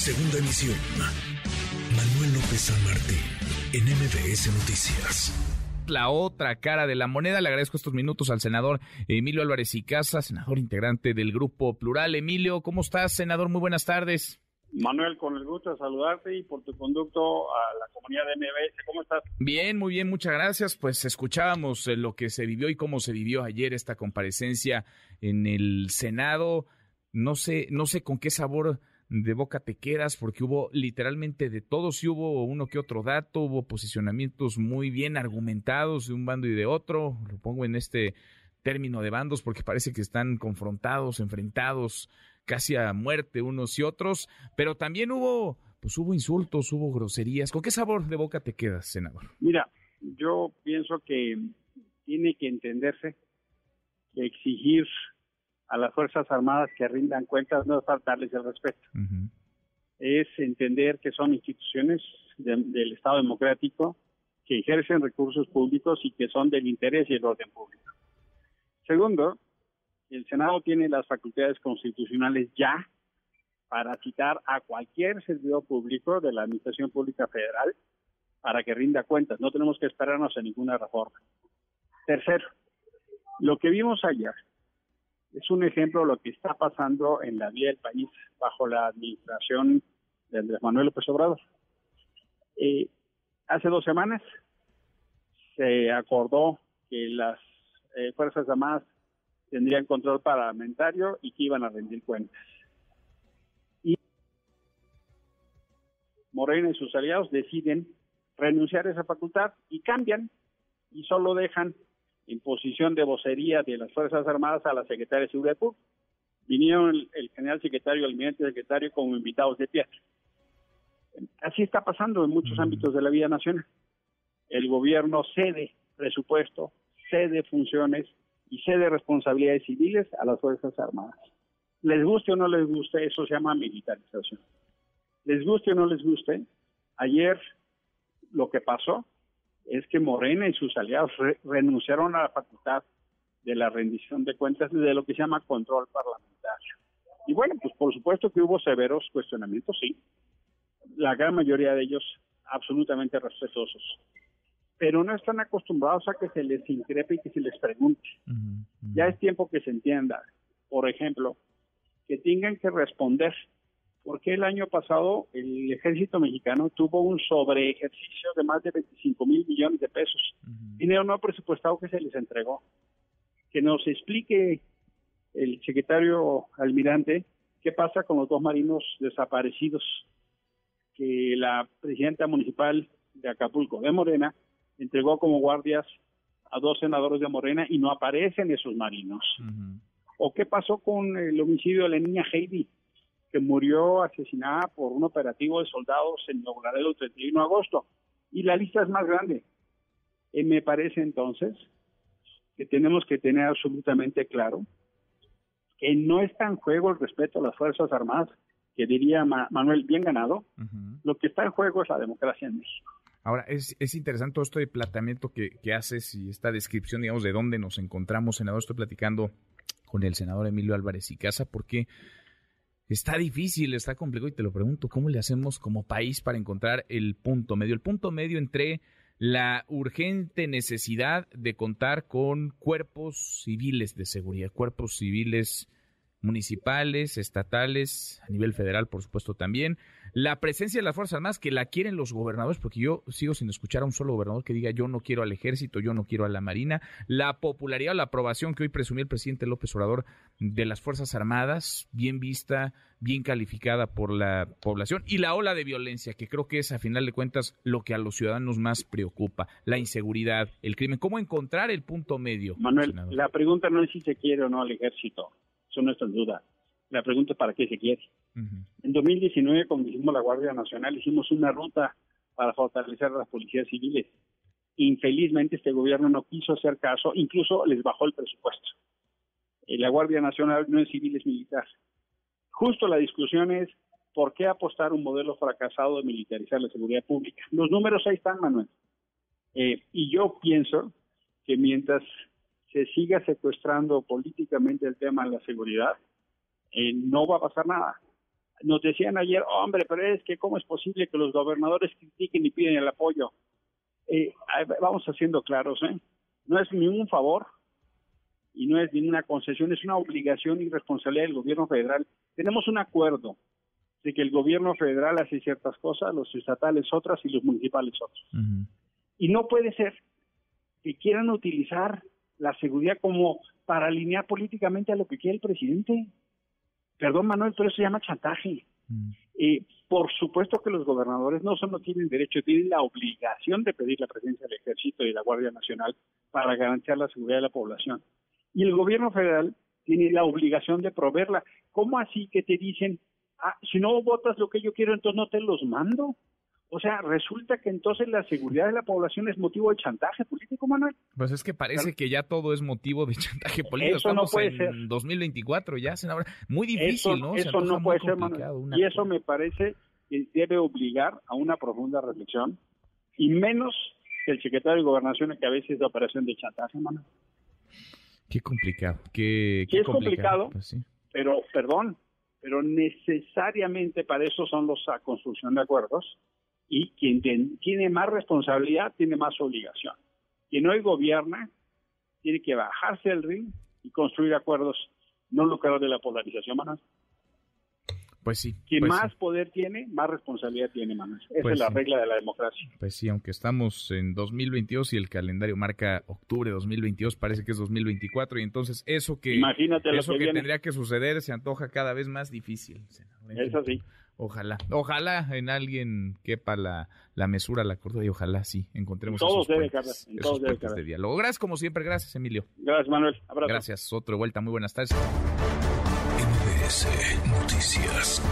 Segunda emisión. Manuel López San Martín, en MBS Noticias. La otra cara de la moneda. Le agradezco estos minutos al senador Emilio Álvarez y Casa, senador integrante del Grupo Plural. Emilio, ¿cómo estás, senador? Muy buenas tardes. Manuel, con el gusto de saludarte y por tu conducto a la comunidad de MBS. ¿Cómo estás? Bien, muy bien, muchas gracias. Pues escuchábamos eh, lo que se vivió y cómo se vivió ayer esta comparecencia en el Senado. No sé, no sé con qué sabor de boca te quedas porque hubo literalmente de todo, sí hubo uno que otro dato, hubo posicionamientos muy bien argumentados de un bando y de otro, lo pongo en este término de bandos porque parece que están confrontados, enfrentados casi a muerte unos y otros, pero también hubo pues hubo insultos, hubo groserías. ¿Con qué sabor de boca te quedas, senador? Mira, yo pienso que tiene que entenderse que exigir a las Fuerzas Armadas que rindan cuentas no es faltarles el respeto. Es entender que son instituciones del Estado democrático que ejercen recursos públicos y que son del interés y el orden público. Segundo, el Senado tiene las facultades constitucionales ya para citar a cualquier servidor público de la Administración Pública Federal para que rinda cuentas. No tenemos que esperarnos a ninguna reforma. Tercero, lo que vimos ayer es un ejemplo de lo que está pasando en la vida del país bajo la administración de Andrés Manuel López Obrador. Eh, hace dos semanas se acordó que las eh, Fuerzas Armadas tendrían control parlamentario y que iban a rendir cuentas. Y Morena y sus aliados deciden renunciar a esa facultad y cambian y solo dejan en posición de vocería de las Fuerzas Armadas a la Secretaria de Seguridad Pública. Vinieron el, general secretario, el almirante secretario como invitados de pie. Así está pasando en muchos ámbitos de la vida nacional. El gobierno cede presupuesto, cede funciones y cede responsabilidades civiles a las Fuerzas Armadas. Les guste o no les guste, eso se llama militarización. Les guste o no les guste, ayer lo que pasó es que Morena y sus aliados renunciaron a la facultad de la rendición de cuentas de lo que se llama control parlamentario. Y bueno, pues por supuesto que hubo severos cuestionamientos, sí. La gran mayoría de ellos absolutamente respetuosos. Pero no están acostumbrados a que se les increpe y que se les pregunte. Ya es tiempo que se entienda, por ejemplo, que tengan que responder porque el año pasado el ejército mexicano tuvo un sobre ejercicio de más de 25 mil millones de pesos, dinero no presupuestado que se les entregó. Que nos explique el secretario almirante qué pasa con los dos marinos desaparecidos que la presidenta municipal de Acapulco, de Morena, entregó como guardias a dos senadores de Morena y no aparecen esos marinos. ¿O qué pasó con el homicidio de la niña Heidi? Que murió asesinada por un operativo de soldados en Nuevo Laredo el 31 de agosto. Y la lista es más grande. Y me parece entonces que tenemos que tener absolutamente claro que no está en juego el respeto a las Fuerzas Armadas, que diría Manuel, bien ganado. Lo que está en juego es la democracia en México. Ahora, es, es interesante todo esto de planteamiento que, que haces y esta descripción, digamos, de dónde nos encontramos, senador. Estoy platicando con el senador Emilio Álvarez y Casa, porque Está difícil, está complicado y te lo pregunto, ¿cómo le hacemos como país para encontrar el punto medio? El punto medio entre la urgente necesidad de contar con cuerpos civiles de seguridad, cuerpos civiles municipales, estatales, a nivel federal, por supuesto también. La presencia de las Fuerzas Armadas que la quieren los gobernadores, porque yo sigo sin escuchar a un solo gobernador que diga yo no quiero al ejército, yo no quiero a la Marina. La popularidad, la aprobación que hoy presumió el presidente López Obrador de las Fuerzas Armadas, bien vista, bien calificada por la población. Y la ola de violencia, que creo que es a final de cuentas lo que a los ciudadanos más preocupa, la inseguridad, el crimen. ¿Cómo encontrar el punto medio? Manuel, la pregunta no es si se quiere o no al ejército son nuestras dudas. La pregunta es para qué se quiere. En 2019, cuando hicimos la Guardia Nacional, hicimos una ruta para fortalecer las policías civiles. Infelizmente, este gobierno no quiso hacer caso, incluso les bajó el presupuesto. Eh, la Guardia Nacional no es civil, es militar. Justo la discusión es por qué apostar un modelo fracasado de militarizar la seguridad pública. Los números ahí están, Manuel. Eh, y yo pienso que mientras se siga secuestrando políticamente el tema de la seguridad, eh, no va a pasar nada. nos decían ayer, hombre, pero es que cómo es posible que los gobernadores critiquen y piden el apoyo. Eh, vamos haciendo claros, ¿eh? No es ningún favor y no es ninguna concesión, es una obligación y responsabilidad del gobierno federal. Tenemos un acuerdo de que el gobierno federal hace ciertas cosas, los estatales otras y los municipales otras. Y no puede ser que quieran utilizar la seguridad como para alinear políticamente a lo que quiere el presidente. Perdón, Manuel, pero eso se llama chantaje. Mm. Eh, por supuesto que los gobernadores no solo tienen derecho, tienen la obligación de pedir la presencia del ejército y de la Guardia Nacional para garantizar la seguridad de la población. Y el gobierno federal tiene la obligación de proveerla. ¿Cómo así que te dicen, ah, si no votas lo que yo quiero, entonces no te los mando? O sea, resulta que entonces la seguridad de la población es motivo de chantaje político, Manuel. Pues es que parece que ya todo es motivo de chantaje político. Eso Estamos no puede en ser. 2024 ya, senador. Muy difícil, ¿no? Eso no puede ser, Manuel. Y eso me parece que debe obligar a una profunda reflexión y menos que el secretario de Gobernación que a veces es de operación de chantaje, Manuel. Qué complicado. Qué, qué es complicado, pues pero, perdón, pero necesariamente para eso son los a construcción de acuerdos y quien tiene más responsabilidad tiene más obligación. Quien hoy gobierna tiene que bajarse del ring y construir acuerdos no lucrados de la polarización, Manuel. Pues sí. Quien pues más poder tiene, más responsabilidad tiene, Manuel. Esa pues es la regla de la democracia. Pues sí, aunque estamos en 2022 y el calendario marca octubre de 2022, parece que es 2024 y entonces eso que, Imagínate eso que, tendría que suceder se antoja cada vez más difícil. Eso sí. Ojalá, ojalá en alguien quepa la, la mesura, la cordura y ojalá sí encontremos todos esos, debe puentes, esos puentes de diálogo. Gracias como siempre, gracias Emilio. Gracias Manuel, abrazo. Gracias, otro vuelta, muy buenas tardes. MBS Noticias.